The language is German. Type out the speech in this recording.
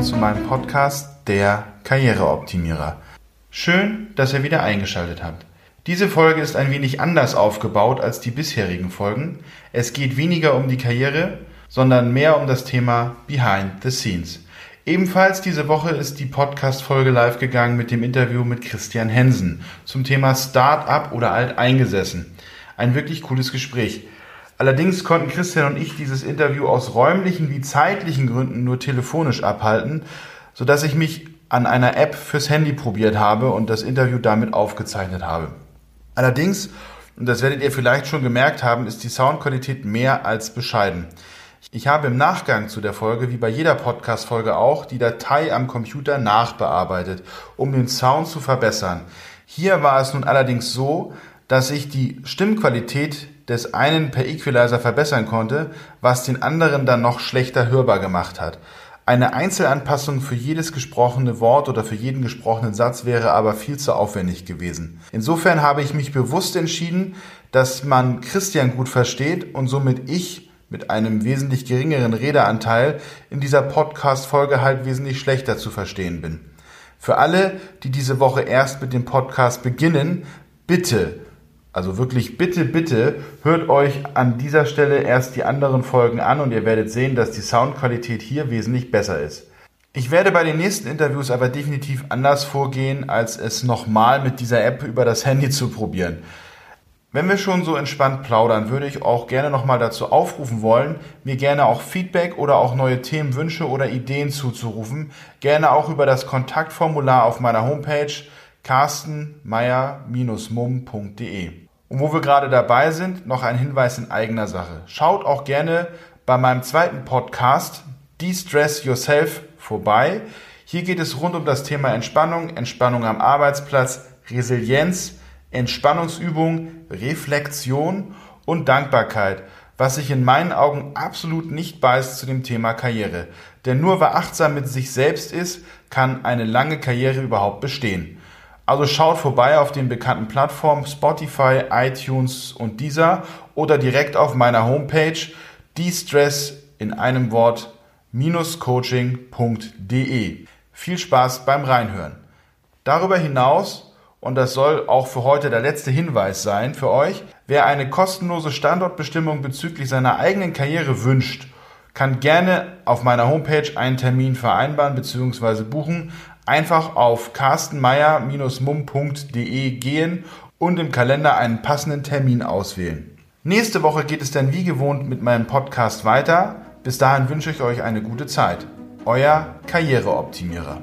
willkommen zu meinem Podcast Der Karriereoptimierer. Schön, dass ihr wieder eingeschaltet habt. Diese Folge ist ein wenig anders aufgebaut als die bisherigen Folgen. Es geht weniger um die Karriere, sondern mehr um das Thema Behind the Scenes. Ebenfalls diese Woche ist die Podcast-Folge live gegangen mit dem Interview mit Christian Hensen zum Thema Start-up oder alteingesessen. Ein wirklich cooles Gespräch. Allerdings konnten Christian und ich dieses Interview aus räumlichen wie zeitlichen Gründen nur telefonisch abhalten, sodass ich mich an einer App fürs Handy probiert habe und das Interview damit aufgezeichnet habe. Allerdings, und das werdet ihr vielleicht schon gemerkt haben, ist die Soundqualität mehr als bescheiden. Ich habe im Nachgang zu der Folge, wie bei jeder Podcast-Folge auch, die Datei am Computer nachbearbeitet, um den Sound zu verbessern. Hier war es nun allerdings so, dass ich die Stimmqualität des einen per Equalizer verbessern konnte, was den anderen dann noch schlechter hörbar gemacht hat. Eine Einzelanpassung für jedes gesprochene Wort oder für jeden gesprochenen Satz wäre aber viel zu aufwendig gewesen. Insofern habe ich mich bewusst entschieden, dass man Christian gut versteht und somit ich mit einem wesentlich geringeren Redeanteil in dieser Podcast-Folge halt wesentlich schlechter zu verstehen bin. Für alle, die diese Woche erst mit dem Podcast beginnen, bitte also wirklich bitte, bitte hört euch an dieser Stelle erst die anderen Folgen an und ihr werdet sehen, dass die Soundqualität hier wesentlich besser ist. Ich werde bei den nächsten Interviews aber definitiv anders vorgehen, als es nochmal mit dieser App über das Handy zu probieren. Wenn wir schon so entspannt plaudern, würde ich auch gerne nochmal dazu aufrufen wollen, mir gerne auch Feedback oder auch neue Themenwünsche oder Ideen zuzurufen. Gerne auch über das Kontaktformular auf meiner Homepage carstenmeier-mum.de. Und wo wir gerade dabei sind, noch ein Hinweis in eigener Sache. Schaut auch gerne bei meinem zweiten Podcast De-Stress Yourself vorbei. Hier geht es rund um das Thema Entspannung, Entspannung am Arbeitsplatz, Resilienz, Entspannungsübung, Reflexion und Dankbarkeit, was sich in meinen Augen absolut nicht beißt zu dem Thema Karriere. Denn nur wer achtsam mit sich selbst ist, kann eine lange Karriere überhaupt bestehen. Also schaut vorbei auf den bekannten Plattformen Spotify, iTunes und Deezer oder direkt auf meiner Homepage de-stress in einem Wort coaching.de. Viel Spaß beim Reinhören. Darüber hinaus, und das soll auch für heute der letzte Hinweis sein für euch, wer eine kostenlose Standortbestimmung bezüglich seiner eigenen Karriere wünscht, kann gerne auf meiner Homepage einen Termin vereinbaren bzw. buchen einfach auf carstenmeier-mum.de gehen und im Kalender einen passenden Termin auswählen. Nächste Woche geht es dann wie gewohnt mit meinem Podcast weiter. Bis dahin wünsche ich euch eine gute Zeit. Euer Karriereoptimierer.